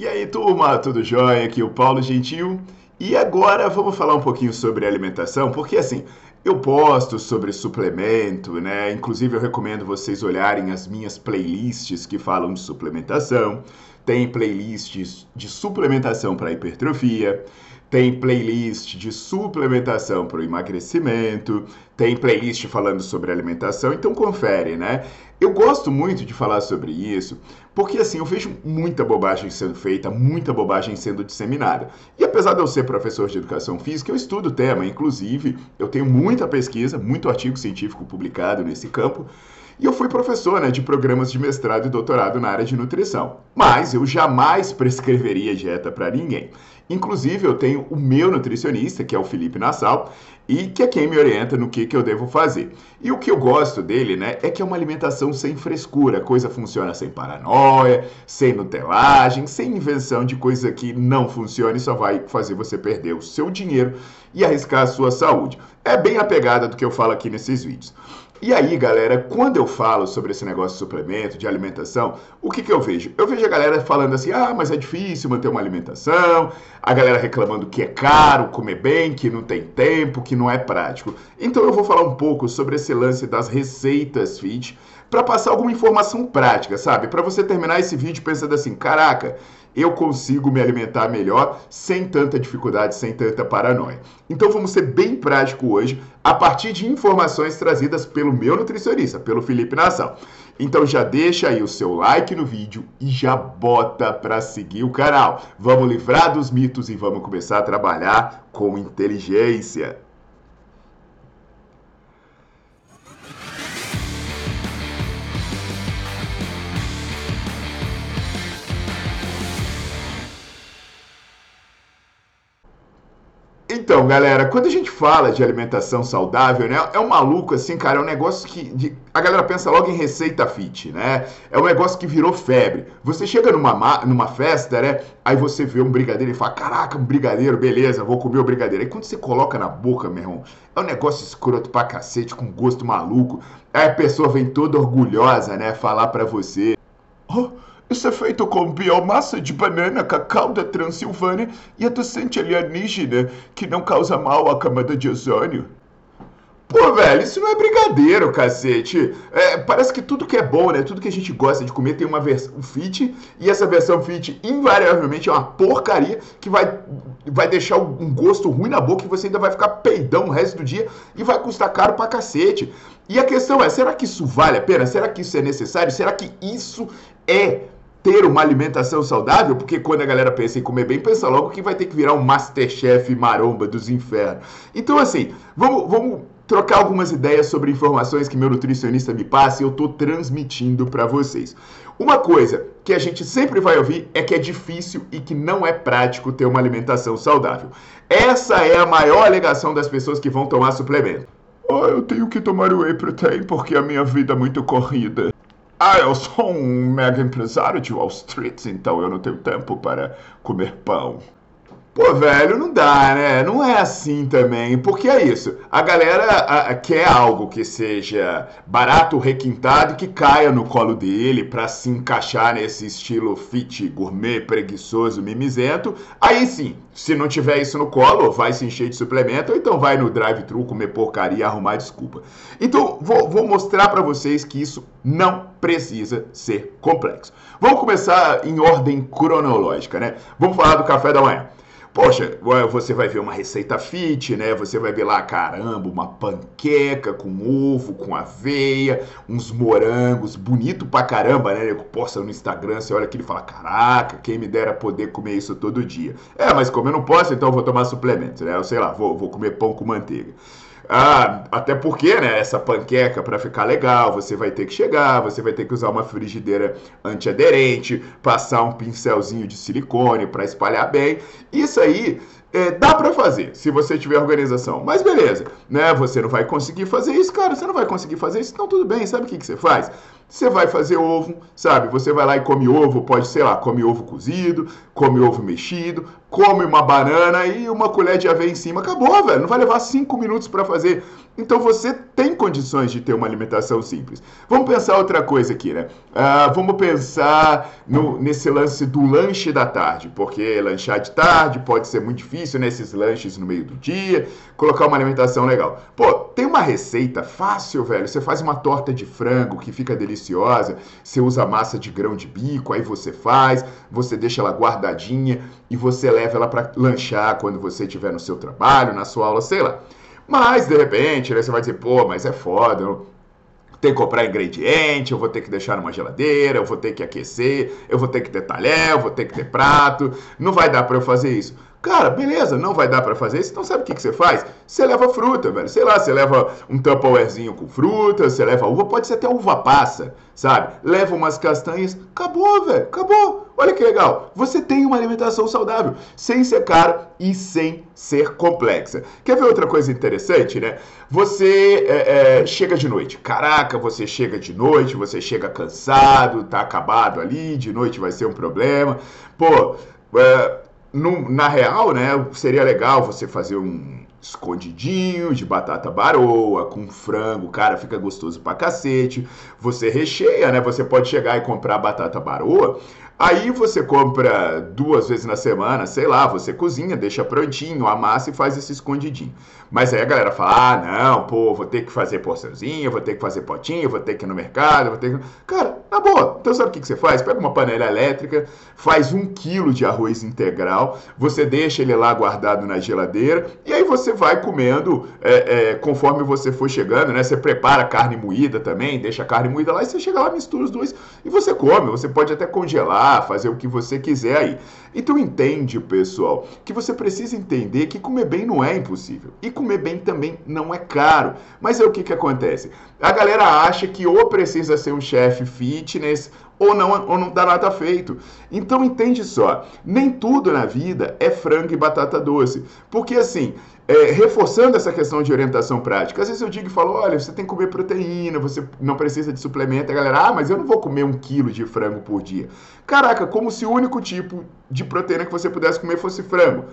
E aí, turma, tudo jóia? Aqui é o Paulo Gentil. E agora vamos falar um pouquinho sobre alimentação, porque assim, eu posto sobre suplemento, né? Inclusive eu recomendo vocês olharem as minhas playlists que falam de suplementação. Tem playlists de suplementação para hipertrofia, tem playlist de suplementação para o emagrecimento, tem playlist falando sobre alimentação, então confere, né? Eu gosto muito de falar sobre isso, porque assim, eu vejo muita bobagem sendo feita, muita bobagem sendo disseminada. E apesar de eu ser professor de educação física, eu estudo o tema, inclusive, eu tenho muita pesquisa, muito artigo científico publicado nesse campo. E eu fui professor né, de programas de mestrado e doutorado na área de nutrição. Mas eu jamais prescreveria dieta para ninguém. Inclusive, eu tenho o meu nutricionista, que é o Felipe Nassau, e que é quem me orienta no que, que eu devo fazer. E o que eu gosto dele, né, é que é uma alimentação sem frescura. A coisa funciona sem paranoia, sem nutelagem, sem invenção de coisa que não funciona e só vai fazer você perder o seu dinheiro e arriscar a sua saúde. É bem a pegada do que eu falo aqui nesses vídeos. E aí, galera, quando eu falo sobre esse negócio de suplemento, de alimentação, o que, que eu vejo? Eu vejo a galera falando assim: ah, mas é difícil manter uma alimentação, a galera reclamando que é caro comer bem, que não tem tempo, que não é prático. Então eu vou falar um pouco sobre esse lance das receitas fit para passar alguma informação prática, sabe? Para você terminar esse vídeo pensando assim: caraca, eu consigo me alimentar melhor sem tanta dificuldade, sem tanta paranoia. Então vamos ser bem prático hoje, a partir de informações trazidas pelo meu nutricionista, pelo Felipe Nação. Então já deixa aí o seu like no vídeo e já bota para seguir o canal. Vamos livrar dos mitos e vamos começar a trabalhar com inteligência. Então, galera, quando a gente fala de alimentação saudável, né, é um maluco assim, cara, é um negócio que de, a galera pensa logo em receita fit, né? É um negócio que virou febre. Você chega numa, numa festa, né? Aí você vê um brigadeiro e fala: Caraca, um brigadeiro, beleza, vou comer o brigadeiro. Aí quando você coloca na boca, meu irmão, é um negócio escroto pra cacete, com gosto maluco. Aí a pessoa vem toda orgulhosa, né? Falar pra você: Oh, isso é feito com biomassa de banana, cacau da Transilvânia e adoçante alienígena que não causa mal à camada de ozônio. Pô, velho, isso não é brigadeiro, cacete. É, parece que tudo que é bom, né? Tudo que a gente gosta de comer tem uma versão fit, e essa versão fit, invariavelmente, é uma porcaria que vai, vai deixar um gosto ruim na boca e você ainda vai ficar peidão o resto do dia e vai custar caro pra cacete. E a questão é, será que isso vale a pena? Será que isso é necessário? Será que isso é ter uma alimentação saudável, porque quando a galera pensa em comer bem, pensa logo que vai ter que virar um Masterchef maromba dos infernos. Então, assim, vamos, vamos trocar algumas ideias sobre informações que meu nutricionista me passa e eu estou transmitindo para vocês. Uma coisa que a gente sempre vai ouvir é que é difícil e que não é prático ter uma alimentação saudável. Essa é a maior alegação das pessoas que vão tomar suplemento. Oh, eu tenho que tomar whey protein porque a minha vida é muito corrida. Ah, eu sou um mega empresário de Wall Street, então eu não tenho tempo para comer pão. Pô, velho, não dá, né? Não é assim também. Porque é isso. A galera a, a, quer algo que seja barato, requintado, que caia no colo dele para se encaixar nesse estilo fit, gourmet, preguiçoso, mimizento. Aí sim, se não tiver isso no colo, vai se encher de suplemento, ou então vai no drive-thru comer porcaria e arrumar desculpa. Então, vou, vou mostrar para vocês que isso não precisa ser complexo. Vamos começar em ordem cronológica, né? Vamos falar do café da manhã. Poxa, você vai ver uma receita fit, né? Você vai ver lá, caramba, uma panqueca com ovo, com aveia, uns morangos, bonito pra caramba, né? Posta no Instagram, você olha aquilo e fala, caraca, quem me dera poder comer isso todo dia. É, mas como eu não posso, então eu vou tomar suplementos, né? Eu sei lá, vou, vou comer pão com manteiga. Ah, até porque, né, essa panqueca para ficar legal, você vai ter que chegar, você vai ter que usar uma frigideira antiaderente, passar um pincelzinho de silicone para espalhar bem. Isso aí é, dá para fazer, se você tiver organização. Mas beleza, né? Você não vai conseguir fazer isso, cara. Você não vai conseguir fazer isso, então tudo bem. Sabe o que, que você faz? Você vai fazer ovo, sabe? Você vai lá e come ovo, pode, sei lá, come ovo cozido, come ovo mexido, come uma banana e uma colher de aveia em cima. Acabou, velho. Não vai levar cinco minutos para fazer. Então você tem condições de ter uma alimentação simples. Vamos pensar outra coisa aqui, né? Uh, vamos pensar no, nesse lance do lanche da tarde, porque lanchar de tarde pode ser muito difícil nesses lanches no meio do dia, colocar uma alimentação legal. Pô, tem uma receita fácil, velho. Você faz uma torta de frango que fica deliciosa, você usa massa de grão de bico, aí você faz, você deixa ela guardadinha e você leva ela para lanchar quando você estiver no seu trabalho, na sua aula, sei lá. Mas, de repente, né, você vai dizer, pô, mas é foda, tenho que comprar ingrediente, eu vou ter que deixar numa geladeira, eu vou ter que aquecer, eu vou ter que ter talher, eu vou ter que ter prato, não vai dar para eu fazer isso. Cara, beleza, não vai dar para fazer isso, então sabe o que, que você faz? Você leva fruta, velho. Sei lá, você leva um tupperwarezinho com fruta, você leva uva, pode ser até uva passa, sabe? Leva umas castanhas, acabou, velho, acabou. Olha que legal. Você tem uma alimentação saudável, sem ser cara e sem ser complexa. Quer ver outra coisa interessante, né? Você é, é, chega de noite. Caraca, você chega de noite, você chega cansado, tá acabado ali, de noite vai ser um problema. Pô, é, no, na real, né, seria legal você fazer um escondidinho de batata baroa com frango, cara, fica gostoso pra cacete. Você recheia, né? Você pode chegar e comprar batata baroa, Aí você compra duas vezes na semana, sei lá, você cozinha, deixa prontinho, amassa e faz esse escondidinho. Mas aí a galera fala: ah, não, pô, vou ter que fazer porçãozinha, vou ter que fazer potinho, vou ter que ir no mercado, vou ter que. Cara, Então sabe o que, que você faz? Pega uma panela elétrica, faz um quilo de arroz integral, você deixa ele lá guardado na geladeira e aí você vai comendo é, é, conforme você for chegando, né? Você prepara carne moída também, deixa a carne moída lá e você chega lá, mistura os dois e você come. Você pode até congelar fazer o que você quiser aí. Então entende, pessoal, que você precisa entender que comer bem não é impossível. E comer bem também não é caro. Mas é o que, que acontece? A galera acha que ou precisa ser um chefe fitness ou não, ou não dá nada feito. Então entende só, nem tudo na vida é frango e batata doce. Porque assim, é, reforçando essa questão de orientação prática. Às vezes eu digo e falo, olha, você tem que comer proteína, você não precisa de suplemento. A galera, ah, mas eu não vou comer um quilo de frango por dia. Caraca, como se o único tipo de proteína que você pudesse comer fosse frango.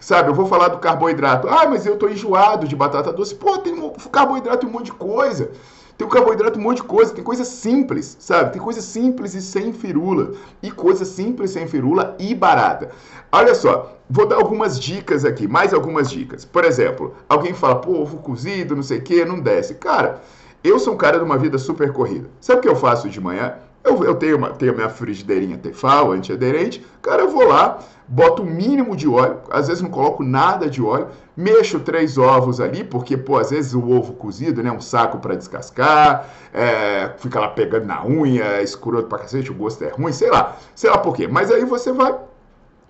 Sabe, eu vou falar do carboidrato. Ah, mas eu tô enjoado de batata doce. Pô, tem carboidrato e um monte de coisa. Tem o carboidrato, um monte de coisa, tem coisa simples, sabe? Tem coisa simples e sem firula. E coisa simples, sem firula e barata. Olha só, vou dar algumas dicas aqui, mais algumas dicas. Por exemplo, alguém fala, pô, ovo cozido, não sei o que, não desce. Cara, eu sou um cara de uma vida super corrida. Sabe o que eu faço de manhã? Eu, eu tenho, uma, tenho a minha frigideirinha Tefal, antiaderente. Cara, eu vou lá, boto o mínimo de óleo, às vezes não coloco nada de óleo, mexo três ovos ali, porque, pô, às vezes o ovo cozido, né, um saco para descascar, é, fica lá pegando na unha, é escroto pra cacete, o gosto é ruim, sei lá, sei lá por quê. Mas aí você vai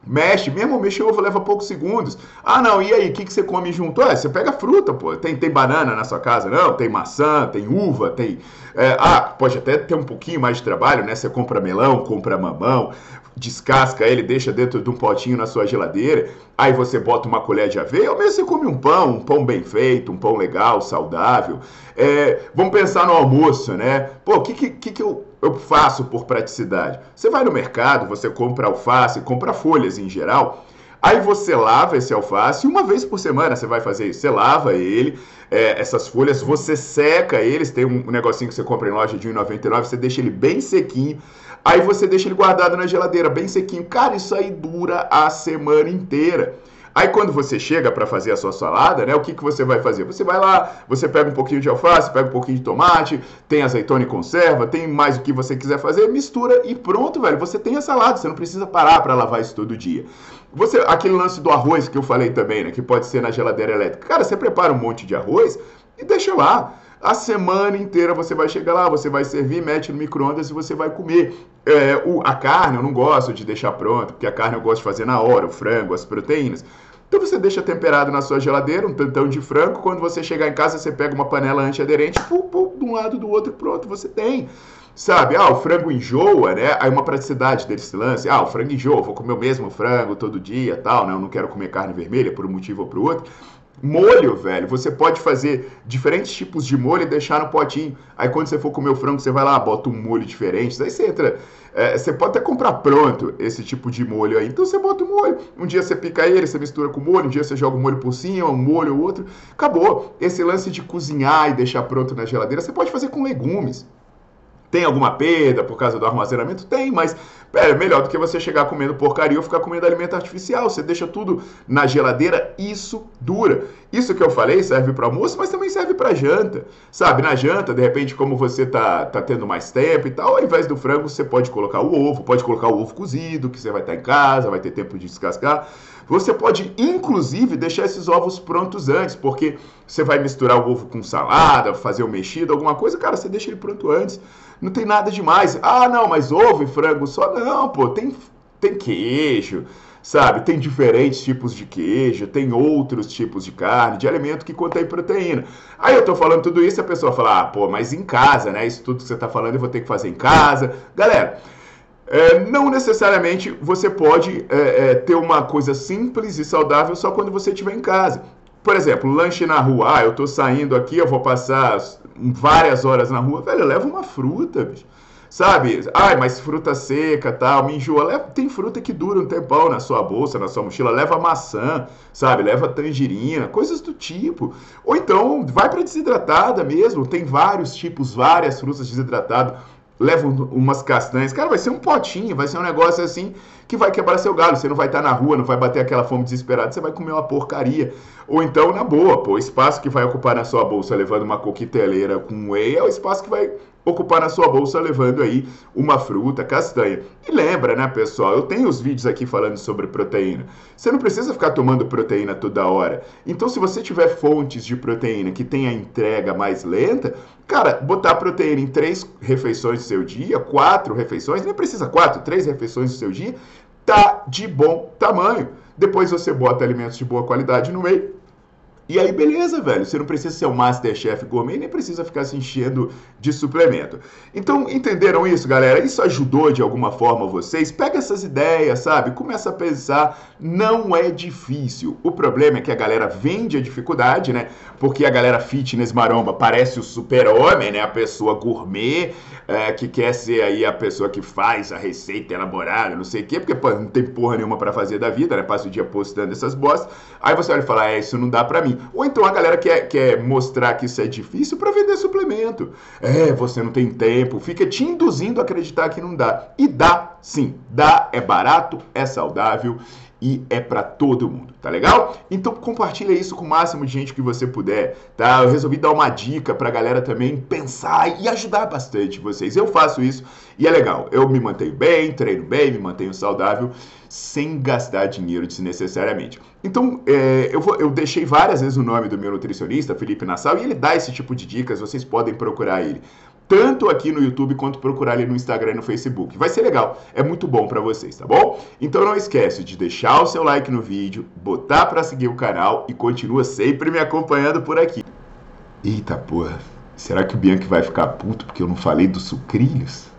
Mexe, mesmo mexer ovo leva poucos segundos. Ah, não, e aí, o que, que você come junto? Ah, você pega fruta, pô. Tem, tem banana na sua casa? Não, tem maçã, tem uva, tem. É, ah, pode até ter um pouquinho mais de trabalho, né? Você compra melão, compra mamão, descasca ele, deixa dentro de um potinho na sua geladeira, aí você bota uma colher de aveia, ou mesmo você come um pão, um pão bem feito, um pão legal, saudável. É, vamos pensar no almoço, né? Pô, o que, que, que eu eu faço por praticidade. Você vai no mercado, você compra alface, compra folhas em geral. Aí você lava esse alface uma vez por semana, você vai fazer isso. Você lava ele, é, essas folhas, você seca eles, tem um, um negocinho que você compra em loja de R$1,99, você deixa ele bem sequinho. Aí você deixa ele guardado na geladeira, bem sequinho. Cara, isso aí dura a semana inteira. Aí quando você chega para fazer a sua salada, né, o que, que você vai fazer? Você vai lá, você pega um pouquinho de alface, pega um pouquinho de tomate, tem azeitona e conserva, tem mais o que você quiser fazer, mistura e pronto, velho. Você tem a salada, você não precisa parar para lavar isso todo dia. Você, aquele lance do arroz que eu falei também, né, que pode ser na geladeira elétrica. Cara, você prepara um monte de arroz e deixa lá. A semana inteira você vai chegar lá, você vai servir, mete no micro-ondas e você vai comer. É, o, a carne eu não gosto de deixar pronta, porque a carne eu gosto de fazer na hora, o frango, as proteínas. Então você deixa temperado na sua geladeira, um tantão de frango. Quando você chegar em casa, você pega uma panela antiaderente, pum, pum, de um lado do outro, pronto, você tem. Sabe, ah, o frango enjoa, né? Aí uma praticidade desse lance, ah, o frango enjoa, vou comer o mesmo frango todo dia, tal, né? Eu não quero comer carne vermelha por um motivo ou por outro. Molho, velho, você pode fazer diferentes tipos de molho e deixar no potinho. Aí quando você for comer o frango, você vai lá, bota um molho diferente. Aí você entra. É, você pode até comprar pronto esse tipo de molho aí. Então você bota o molho. Um dia você pica ele, você mistura com molho. Um dia você joga o molho por cima, um molho ou outro. Acabou. Esse lance de cozinhar e deixar pronto na geladeira, você pode fazer com legumes. Tem alguma perda por causa do armazenamento? Tem, mas é melhor do que você chegar comendo porcaria ou ficar comendo alimento artificial. Você deixa tudo na geladeira, isso dura. Isso que eu falei serve para almoço, mas também serve para janta. Sabe, na janta, de repente, como você tá, tá tendo mais tempo e tal, ao invés do frango, você pode colocar o ovo, pode colocar o ovo cozido, que você vai estar em casa, vai ter tempo de descascar. Você pode, inclusive, deixar esses ovos prontos antes, porque você vai misturar o ovo com salada, fazer o mexido, alguma coisa, cara, você deixa ele pronto antes. Não tem nada demais. Ah, não, mas ovo e frango só. Não, pô, tem, tem queijo, sabe? Tem diferentes tipos de queijo, tem outros tipos de carne, de alimento que contém proteína. Aí eu tô falando tudo isso e a pessoa fala, ah, pô, mas em casa, né? Isso tudo que você tá falando eu vou ter que fazer em casa. Galera. É, não necessariamente você pode é, é, ter uma coisa simples e saudável só quando você estiver em casa. Por exemplo, lanche na rua. Ah, eu tô saindo aqui, eu vou passar várias horas na rua. Velho, leva uma fruta, bicho. Sabe? Ai, mas fruta seca, tal, me enjoa. Leva, tem fruta que dura um tempão na sua bolsa, na sua mochila. Leva maçã, sabe? Leva tangerina, coisas do tipo. Ou então, vai para desidratada mesmo. Tem vários tipos, várias frutas desidratadas leva umas castanhas. Cara, vai ser um potinho, vai ser um negócio assim que vai quebrar seu galho. Você não vai estar na rua, não vai bater aquela fome desesperada, você vai comer uma porcaria. Ou então, na boa, pô, o espaço que vai ocupar na sua bolsa levando uma coqueteleira com whey é o espaço que vai ocupar na sua bolsa levando aí uma fruta, castanha. E lembra, né, pessoal? Eu tenho os vídeos aqui falando sobre proteína. Você não precisa ficar tomando proteína toda hora. Então, se você tiver fontes de proteína que tem a entrega mais lenta, cara, botar proteína em três refeições do seu dia, quatro refeições, nem precisa quatro, três refeições do seu dia, tá de bom tamanho. Depois você bota alimentos de boa qualidade no meio e aí, beleza, velho. Você não precisa ser o Masterchef Gourmet, nem precisa ficar se enchendo de suplemento. Então, entenderam isso, galera? Isso ajudou de alguma forma vocês? Pega essas ideias, sabe? Começa a pensar. Não é difícil. O problema é que a galera vende a dificuldade, né? Porque a galera fitness maromba parece o super-homem, né? A pessoa gourmet, é, que quer ser aí a pessoa que faz a receita elaborada, não sei o quê, porque pô, não tem porra nenhuma para fazer da vida, né? Passa o dia postando essas bostas. Aí você olha e fala, é, isso não dá para mim. Ou então a galera quer, quer mostrar que isso é difícil para vender suplemento. É, você não tem tempo, fica te induzindo a acreditar que não dá. E dá, sim, dá, é barato, é saudável e é para todo mundo, tá legal? Então compartilha isso com o máximo de gente que você puder, tá? Eu resolvi dar uma dica pra galera também pensar e ajudar bastante vocês. Eu faço isso e é legal. Eu me mantenho bem, treino bem, me mantenho saudável sem gastar dinheiro desnecessariamente. Então, é, eu, vou, eu deixei várias vezes o nome do meu nutricionista, Felipe Nassau, e ele dá esse tipo de dicas, vocês podem procurar ele tanto aqui no YouTube quanto procurar ali no Instagram e no Facebook. Vai ser legal, é muito bom para vocês, tá bom? Então não esquece de deixar o seu like no vídeo, botar para seguir o canal e continua sempre me acompanhando por aqui. Eita porra, será que o Bianchi vai ficar puto porque eu não falei dos sucrilhos?